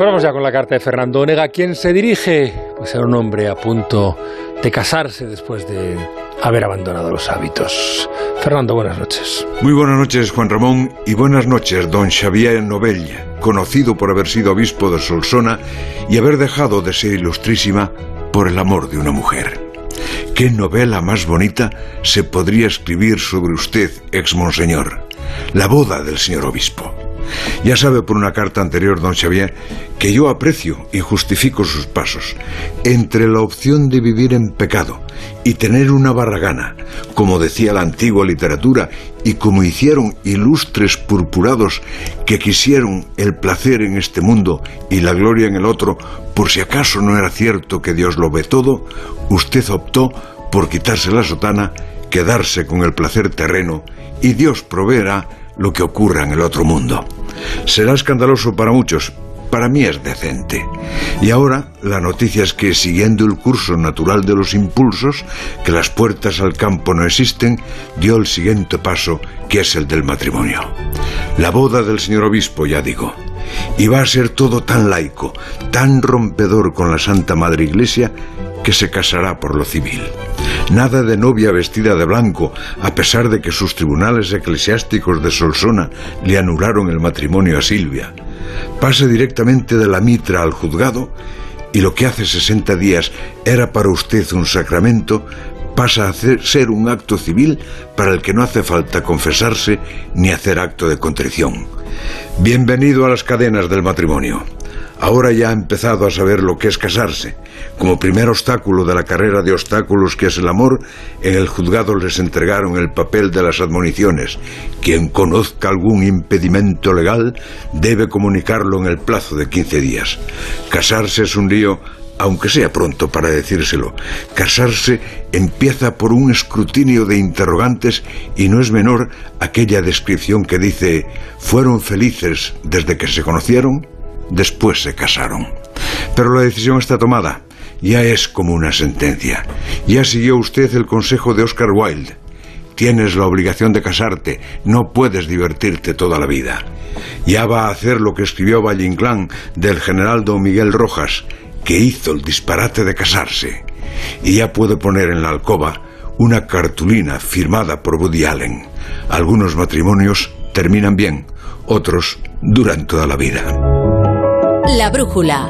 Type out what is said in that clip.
Vamos ya con la carta de Fernando Onega, quien se dirige pues, a un hombre a punto de casarse después de haber abandonado los hábitos. Fernando, buenas noches. Muy buenas noches, Juan Ramón, y buenas noches, don Xavier Novella, conocido por haber sido obispo de Solsona y haber dejado de ser ilustrísima por el amor de una mujer. ¿Qué novela más bonita se podría escribir sobre usted, ex monseñor? La boda del señor obispo. Ya sabe por una carta anterior, don Xavier, que yo aprecio y justifico sus pasos. Entre la opción de vivir en pecado y tener una barragana, como decía la antigua literatura y como hicieron ilustres purpurados que quisieron el placer en este mundo y la gloria en el otro, por si acaso no era cierto que Dios lo ve todo, usted optó por quitarse la sotana, quedarse con el placer terreno y Dios proveerá lo que ocurra en el otro mundo. Será escandaloso para muchos, para mí es decente. Y ahora la noticia es que siguiendo el curso natural de los impulsos, que las puertas al campo no existen, dio el siguiente paso, que es el del matrimonio. La boda del señor obispo, ya digo. Y va a ser todo tan laico, tan rompedor con la Santa Madre Iglesia, que se casará por lo civil. Nada de novia vestida de blanco, a pesar de que sus tribunales eclesiásticos de Solsona le anularon el matrimonio a Silvia. Pase directamente de la mitra al juzgado y lo que hace 60 días era para usted un sacramento, pasa a ser un acto civil para el que no hace falta confesarse ni hacer acto de contrición. Bienvenido a las cadenas del matrimonio. Ahora ya ha empezado a saber lo que es casarse. Como primer obstáculo de la carrera de obstáculos que es el amor, en el juzgado les entregaron el papel de las admoniciones. Quien conozca algún impedimento legal debe comunicarlo en el plazo de 15 días. Casarse es un lío aunque sea pronto para decírselo, casarse empieza por un escrutinio de interrogantes y no es menor aquella descripción que dice, ¿fueron felices desde que se conocieron? Después se casaron. Pero la decisión está tomada. Ya es como una sentencia. Ya siguió usted el consejo de Oscar Wilde. Tienes la obligación de casarte, no puedes divertirte toda la vida. Ya va a hacer lo que escribió Valle Inclán del general don Miguel Rojas, que hizo el disparate de casarse. Y ya puede poner en la alcoba una cartulina firmada por Woody Allen. Algunos matrimonios terminan bien, otros duran toda la vida. La brújula.